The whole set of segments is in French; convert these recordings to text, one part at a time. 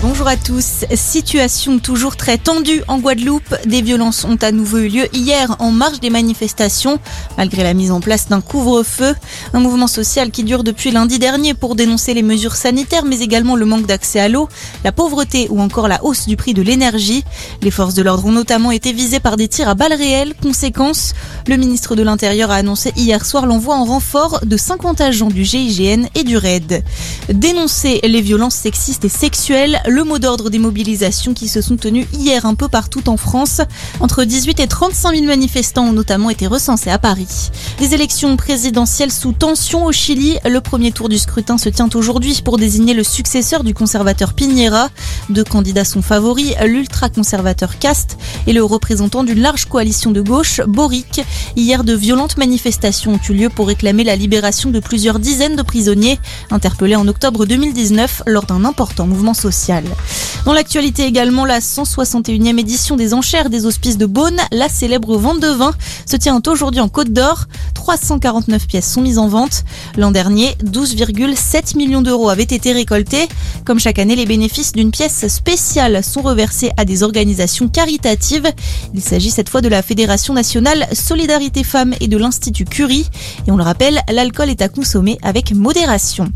Bonjour à tous. Situation toujours très tendue en Guadeloupe. Des violences ont à nouveau eu lieu hier en marge des manifestations, malgré la mise en place d'un couvre-feu. Un mouvement social qui dure depuis lundi dernier pour dénoncer les mesures sanitaires, mais également le manque d'accès à l'eau, la pauvreté ou encore la hausse du prix de l'énergie. Les forces de l'ordre ont notamment été visées par des tirs à balles réelles. Conséquence, le ministre de l'Intérieur a annoncé hier soir l'envoi en renfort de 50 agents du GIGN et du RAID. Dénoncer les violences sexistes et sexuelles, le mot d'ordre des mobilisations qui se sont tenues hier un peu partout en France. Entre 18 et 35 000 manifestants ont notamment été recensés à Paris. Des élections présidentielles sous tension au Chili. Le premier tour du scrutin se tient aujourd'hui pour désigner le successeur du conservateur Piñera. Deux candidats sont favoris, l'ultra-conservateur Cast et le représentant d'une large coalition de gauche, Boric. Hier, de violentes manifestations ont eu lieu pour réclamer la libération de plusieurs dizaines de prisonniers interpellés en octobre 2019 lors d'un important mouvement social. Dans l'actualité également, la 161e édition des enchères des hospices de Beaune, la célèbre vente de vin, se tient aujourd'hui en Côte d'Or. 349 pièces sont mises en vente. L'an dernier, 12,7 millions d'euros avaient été récoltés. Comme chaque année, les bénéfices d'une pièce spéciale sont reversés à des organisations caritatives. Il s'agit cette fois de la Fédération nationale Solidarité Femmes et de l'Institut Curie. Et on le rappelle, l'alcool est à consommer avec modération.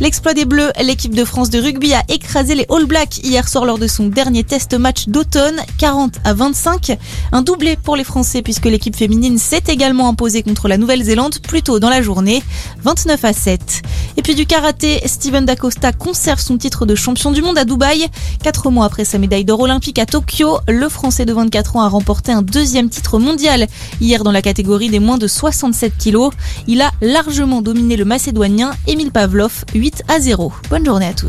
L'exploit des Bleus, l'équipe de France de rugby a écrasé les All Blacks hier soir lors de son dernier test match d'automne, 40 à 25. Un doublé pour les Français puisque l'équipe féminine s'est également imposée contre la Nouvelle-Zélande plus tôt dans la journée, 29 à 7. Et puis du karaté, Steven Dacosta conserve son titre de champion du monde à Dubaï. Quatre mois après sa médaille d'or olympique à Tokyo, le Français de 24 ans a remporté un deuxième titre mondial hier dans la catégorie des moins de 67 kilos. Il a largement dominé le Macédonien Emile Pavlov 8 à 0. Bonne journée à tous.